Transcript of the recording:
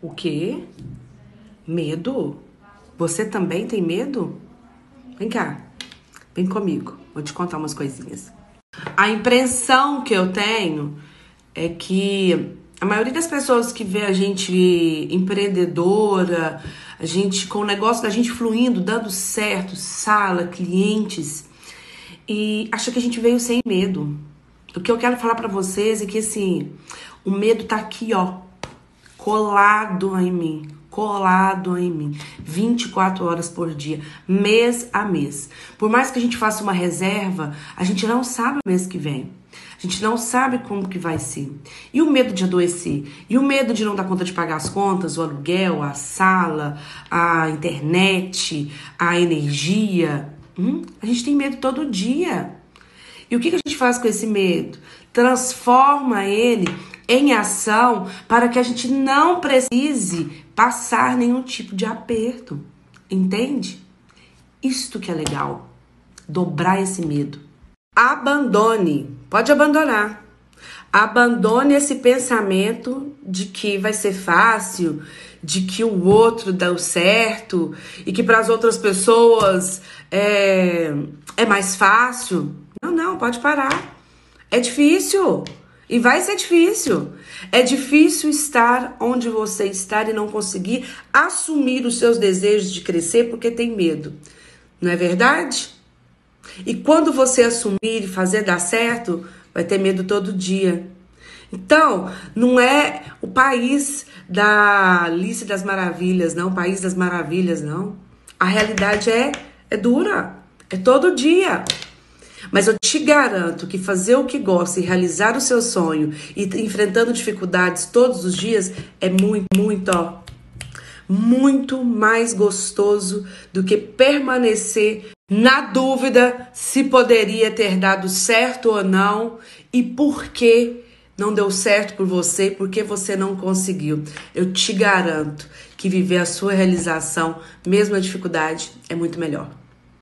O quê? Medo? Você também tem medo? Vem cá, vem comigo, vou te contar umas coisinhas. A impressão que eu tenho é que a maioria das pessoas que vê a gente empreendedora, a gente com o negócio da gente fluindo, dando certo, sala, clientes, e acha que a gente veio sem medo. O que eu quero falar para vocês é que assim, o medo tá aqui, ó, colado em mim, colado em mim, 24 horas por dia, mês a mês. Por mais que a gente faça uma reserva, a gente não sabe o mês que vem. A gente não sabe como que vai ser. E o medo de adoecer? E o medo de não dar conta de pagar as contas, o aluguel, a sala, a internet, a energia? Hum? A gente tem medo todo dia. E o que, que a gente faz com esse medo? Transforma ele em ação para que a gente não precise passar nenhum tipo de aperto. Entende? Isto que é legal. Dobrar esse medo. Abandone. Pode abandonar. Abandone esse pensamento de que vai ser fácil, de que o outro deu certo e que para as outras pessoas é, é mais fácil. Não, não, pode parar. É difícil. E vai ser difícil. É difícil estar onde você está e não conseguir assumir os seus desejos de crescer porque tem medo. Não é verdade? E quando você assumir e fazer dar certo, vai ter medo todo dia. Então, não é o país da Alice das Maravilhas, não, o país das maravilhas, não. A realidade é é dura, é todo dia. Mas eu te garanto que fazer o que gosta e realizar o seu sonho e enfrentando dificuldades todos os dias é muito, muito, ó, muito mais gostoso do que permanecer na dúvida se poderia ter dado certo ou não e por que não deu certo por você, porque você não conseguiu. Eu te garanto que viver a sua realização, mesmo na dificuldade, é muito melhor.